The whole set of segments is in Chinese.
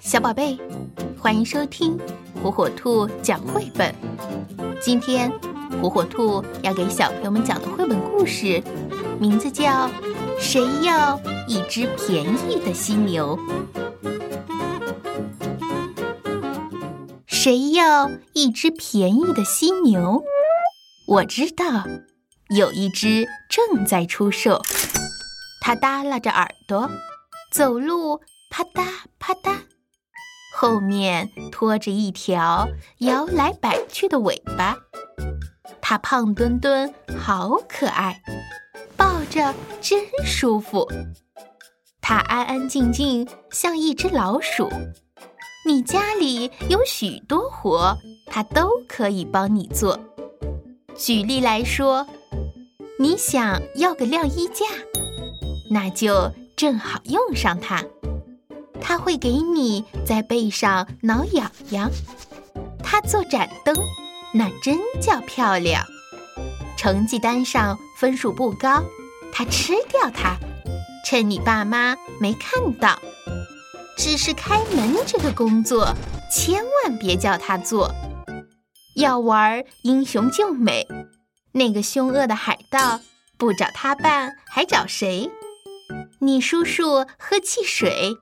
小宝贝，欢迎收听火火兔讲绘本。今天，火火兔要给小朋友们讲的绘本故事，名字叫《谁要一只便宜的犀牛》。谁要一只便宜的犀牛？我知道，有一只正在出售。它耷拉着耳朵，走路啪嗒啪嗒，后面拖着一条摇来摆去的尾巴。它胖墩墩，好可爱，抱着真舒服。它安安静静，像一只老鼠。你家里有许多活，它都可以帮你做。举例来说，你想要个晾衣架，那就正好用上它。它会给你在背上挠痒痒。它做盏灯，那真叫漂亮。成绩单上分数不高，它吃掉它，趁你爸妈没看到。只是开门这个工作，千万别叫他做。要玩英雄救美，那个凶恶的海盗不找他办还找谁？你叔叔喝汽水，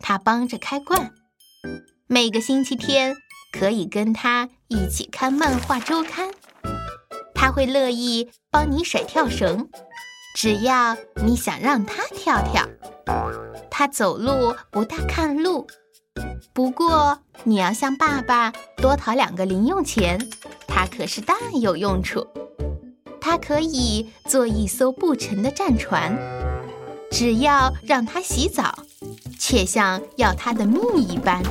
他帮着开罐。每个星期天可以跟他一起看漫画周刊，他会乐意帮你甩跳绳，只要你想让他跳跳。他走路不大看路，不过你要向爸爸多讨两个零用钱，他可是大有用处。他可以做一艘不沉的战船，只要让他洗澡，却像要他的命一般。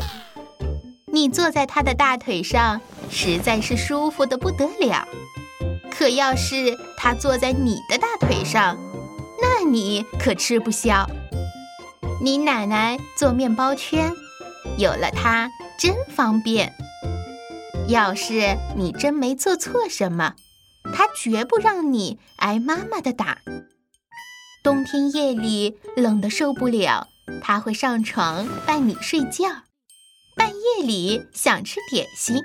你坐在他的大腿上，实在是舒服的不得了。可要是他坐在你的大腿上，那你可吃不消。你奶奶做面包圈，有了它真方便。要是你真没做错什么，她绝不让你挨妈妈的打。冬天夜里冷得受不了，她会上床伴你睡觉。半夜里想吃点心，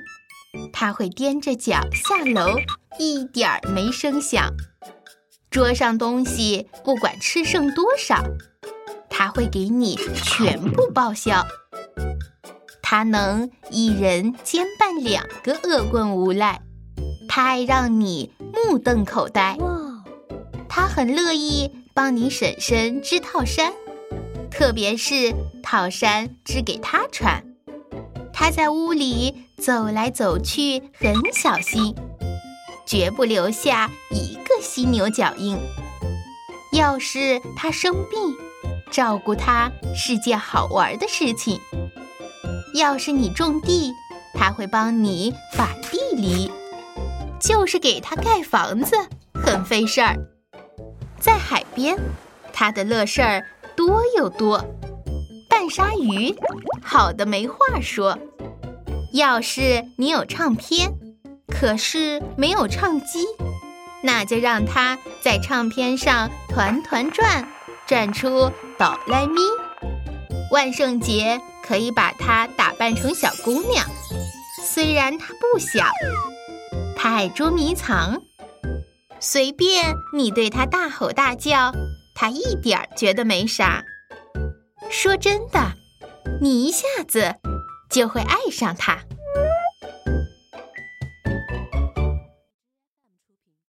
他会踮着脚下楼，一点儿没声响。桌上东西不管吃剩多少。他会给你全部报销。他能一人兼办两个恶棍无赖。他爱让你目瞪口呆。他很乐意帮你婶婶织套衫，特别是套衫只给他穿。他在屋里走来走去很小心，绝不留下一个犀牛脚印。要是他生病，照顾他是件好玩的事情。要是你种地，他会帮你把地犁；就是给他盖房子，很费事儿。在海边，他的乐事儿多又多。拌鲨鱼，好的没话说。要是你有唱片，可是没有唱机，那就让它在唱片上团团转。转出哆来咪，万圣节可以把它打扮成小姑娘。虽然她不小，她爱捉迷藏，随便你对她大吼大叫，他一点儿觉得没啥。说真的，你一下子就会爱上他。